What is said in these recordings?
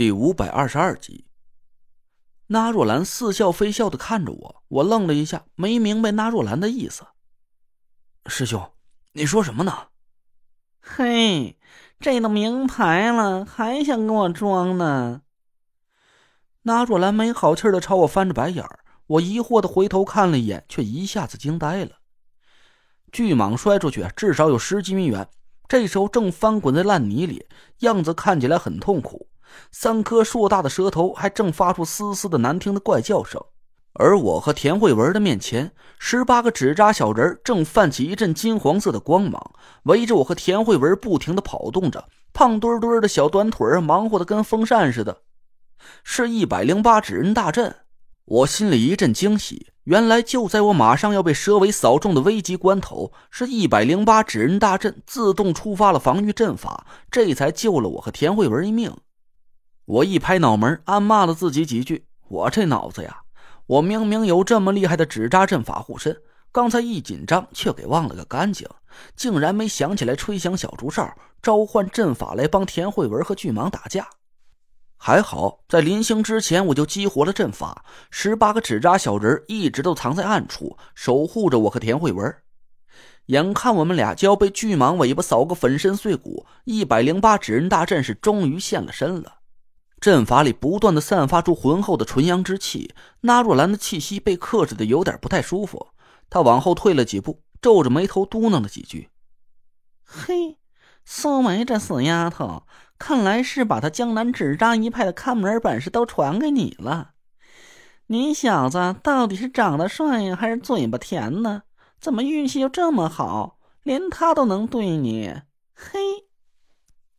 第五百二十二集，那若兰似笑非笑的看着我，我愣了一下，没明白那若兰的意思。师兄，你说什么呢？嘿，这都明牌了，还想跟我装呢？那若兰没好气的朝我翻着白眼儿，我疑惑的回头看了一眼，却一下子惊呆了。巨蟒摔出去至少有十几米远，这时候正翻滚在烂泥里，样子看起来很痛苦。三颗硕大的舌头还正发出嘶嘶的难听的怪叫声，而我和田慧文的面前，十八个纸扎小人正泛起一阵金黄色的光芒，围着我和田慧文不停的跑动着，胖墩墩的小短腿忙活的跟风扇似的。是一百零八纸人大阵，我心里一阵惊喜，原来就在我马上要被蛇尾扫中的危急关头，是一百零八纸人大阵自动触发了防御阵法，这才救了我和田慧文一命。我一拍脑门，暗骂了自己几句。我这脑子呀，我明明有这么厉害的纸扎阵法护身，刚才一紧张却给忘了个干净，竟然没想起来吹响小竹哨，召唤阵法来帮田慧文和巨蟒打架。还好，在临行之前我就激活了阵法，十八个纸扎小人一直都藏在暗处，守护着我和田慧文。眼看我们俩就要被巨蟒尾巴扫个粉身碎骨，一百零八纸人大阵是终于现了身了。阵法里不断的散发出浑厚的纯阳之气，那若兰的气息被克制的有点不太舒服。她往后退了几步，皱着眉头嘟囔了几句：“嘿，苏梅这死丫头，看来是把她江南纸扎一派的看门本事都传给你了。你小子到底是长得帅呀，还是嘴巴甜呢？怎么运气又这么好，连他都能对你？嘿！”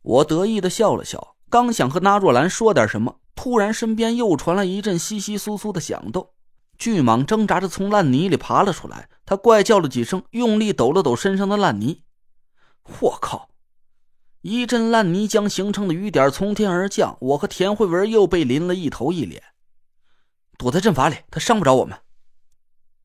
我得意的笑了笑。刚想和纳若兰说点什么，突然身边又传来一阵窸窸窣窣的响动。巨蟒挣扎着从烂泥里爬了出来，他怪叫了几声，用力抖了抖身上的烂泥。我靠！一阵烂泥浆形成的雨点从天而降，我和田慧文又被淋了一头一脸。躲在阵法里，他伤不着我们。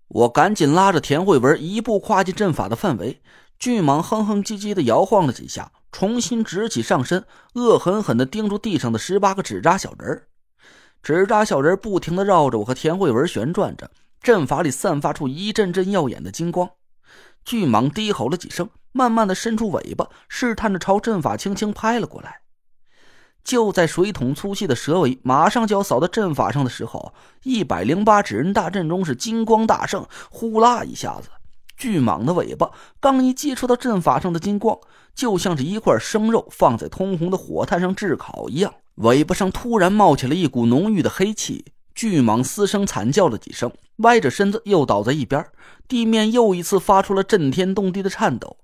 我赶紧拉着田慧文一步跨进阵法的范围。巨蟒哼哼唧唧的摇晃了几下，重新直起上身，恶狠狠地盯住地上的十八个纸扎小人纸扎小人不停地绕着我和田慧文旋转着，阵法里散发出一阵阵耀眼的金光。巨蟒低吼了几声，慢慢的伸出尾巴，试探着朝阵法轻轻拍了过来。就在水桶粗细的蛇尾马上就要扫到阵法上的时候，一百零八纸人大阵中是金光大盛，呼啦一下子。巨蟒的尾巴刚一接触到阵法上的金光，就像是一块生肉放在通红的火炭上炙烤一样，尾巴上突然冒起了一股浓郁的黑气。巨蟒嘶声惨叫了几声，歪着身子又倒在一边，地面又一次发出了震天动地的颤抖。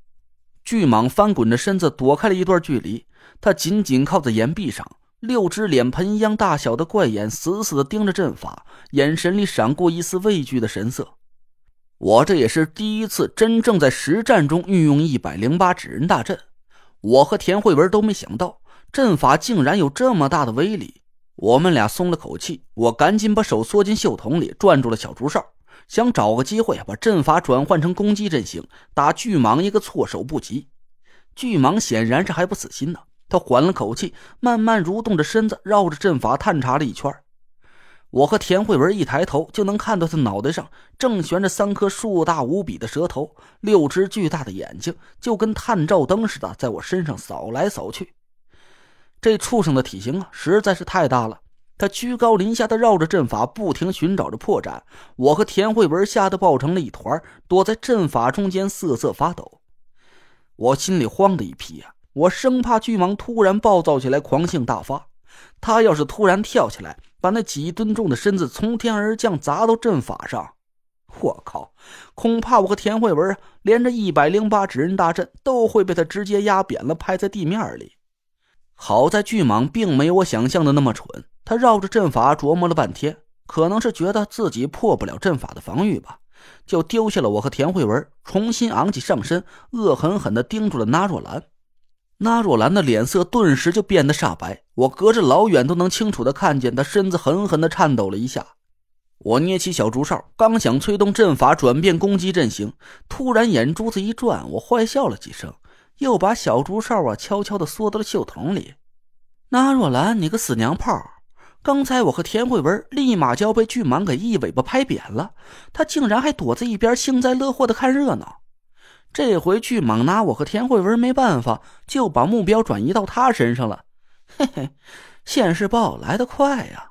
巨蟒翻滚着身子躲开了一段距离，它紧紧靠在岩壁上，六只脸盆一样大小的怪眼死死地盯着阵法，眼神里闪过一丝畏惧的神色。我这也是第一次真正在实战中运用一百零八纸人大阵，我和田慧文都没想到阵法竟然有这么大的威力。我们俩松了口气，我赶紧把手缩进袖筒里，攥住了小竹哨，想找个机会把阵法转换成攻击阵型，打巨蟒一个措手不及。巨蟒显然是还不死心呢，他缓了口气，慢慢蠕动着身子，绕着阵法探查了一圈。我和田慧文一抬头，就能看到他脑袋上正悬着三颗硕大无比的蛇头，六只巨大的眼睛就跟探照灯似的，在我身上扫来扫去。这畜生的体型啊，实在是太大了。他居高临下的绕着阵法，不停寻找着破绽。我和田慧文吓得抱成了一团，躲在阵法中间瑟瑟发抖。我心里慌的一批呀，我生怕巨蟒突然暴躁起来，狂性大发。他要是突然跳起来，把那几吨重的身子从天而降砸到阵法上，我靠！恐怕我和田慧文连着一百零八指人大阵都会被他直接压扁了，拍在地面里。好在巨蟒并没有我想象的那么蠢，他绕着阵法琢磨了半天，可能是觉得自己破不了阵法的防御吧，就丢下了我和田慧文，重新昂起上身，恶狠狠地盯住了纳若兰。那若兰的脸色顿时就变得煞白，我隔着老远都能清楚的看见她身子狠狠的颤抖了一下。我捏起小竹哨，刚想催动阵法转变攻击阵型，突然眼珠子一转，我坏笑了几声，又把小竹哨啊悄悄的缩到了袖筒里。那若兰，你个死娘炮！刚才我和田慧文立马就要被巨蟒给一尾巴拍扁了，他竟然还躲在一边幸灾乐祸的看热闹。这回巨蟒拿我和田慧文没办法，就把目标转移到他身上了。嘿嘿，现世报来得快呀！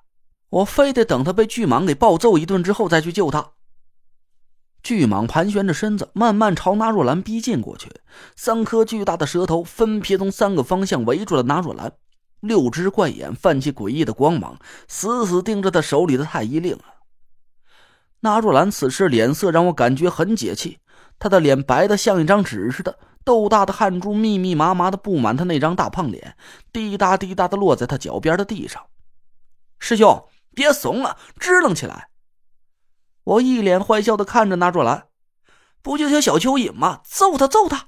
我非得等他被巨蟒给暴揍一顿之后再去救他。巨蟒盘旋着身子，慢慢朝纳若兰逼近过去，三颗巨大的舌头分别从三个方向围住了纳若兰。六只怪眼泛起诡异的光芒，死死盯着他手里的太医令啊！纳若兰此时脸色让我感觉很解气，他的脸白的像一张纸似的，豆大的汗珠密密麻麻的布满他那张大胖脸，滴答滴答的落在他脚边的地上。师兄，别怂了，支棱起来！我一脸坏笑的看着纳若兰，不就条小蚯蚓吗？揍他，揍他！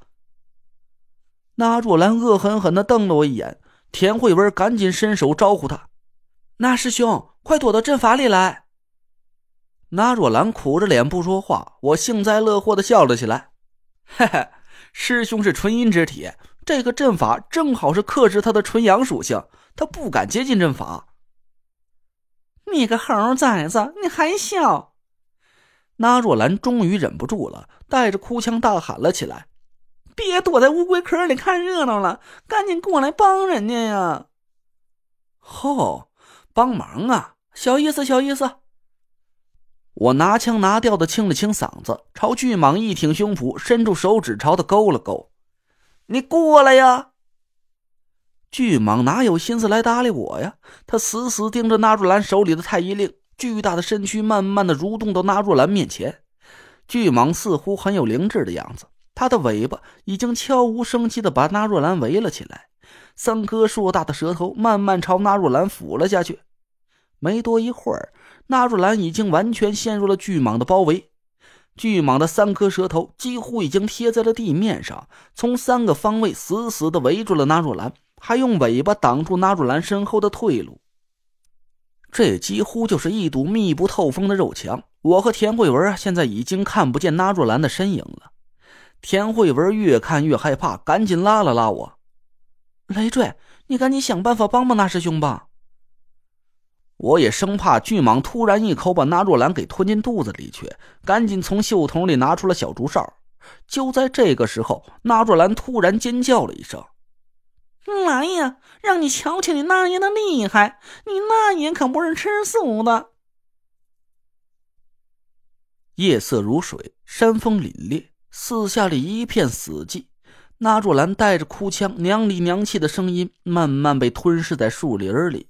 纳若兰恶狠狠的瞪了我一眼。田慧文赶紧伸手招呼他：“那师兄，快躲到阵法里来。”那若兰苦着脸不说话，我幸灾乐祸的笑了起来：“嘿嘿，师兄是纯阴之体，这个阵法正好是克制他的纯阳属性，他不敢接近阵法。”你个猴崽子，你还笑！那若兰终于忍不住了，带着哭腔大喊了起来。别躲在乌龟壳里看热闹了，赶紧过来帮人家呀！哦，帮忙啊，小意思，小意思。我拿腔拿调的清了清嗓子，朝巨蟒一挺胸脯，伸出手指朝他勾了勾：“你过来呀！”巨蟒哪有心思来搭理我呀？他死死盯着纳若兰手里的太医令，巨大的身躯慢慢的蠕动到纳若兰面前。巨蟒似乎很有灵智的样子。它的尾巴已经悄无声息的把纳若兰围了起来，三颗硕大的舌头慢慢朝纳若兰抚了下去。没多一会儿，纳若兰已经完全陷入了巨蟒的包围。巨蟒的三颗舌头几乎已经贴在了地面上，从三个方位死死的围住了纳若兰，还用尾巴挡住纳若兰身后的退路。这几乎就是一堵密不透风的肉墙。我和田慧文啊，现在已经看不见纳若兰的身影了。田慧文越看越害怕，赶紧拉了拉我：“累赘，你赶紧想办法帮帮那师兄吧。”我也生怕巨蟒突然一口把那若兰给吞进肚子里去，赶紧从袖筒里拿出了小竹哨。就在这个时候，那若兰突然尖叫了一声：“来呀，让你瞧瞧你那爷的厉害！你那爷可不是吃素的。”夜色如水，山风凛冽。四下里一片死寂，那若兰带着哭腔、娘里娘气的声音，慢慢被吞噬在树林里。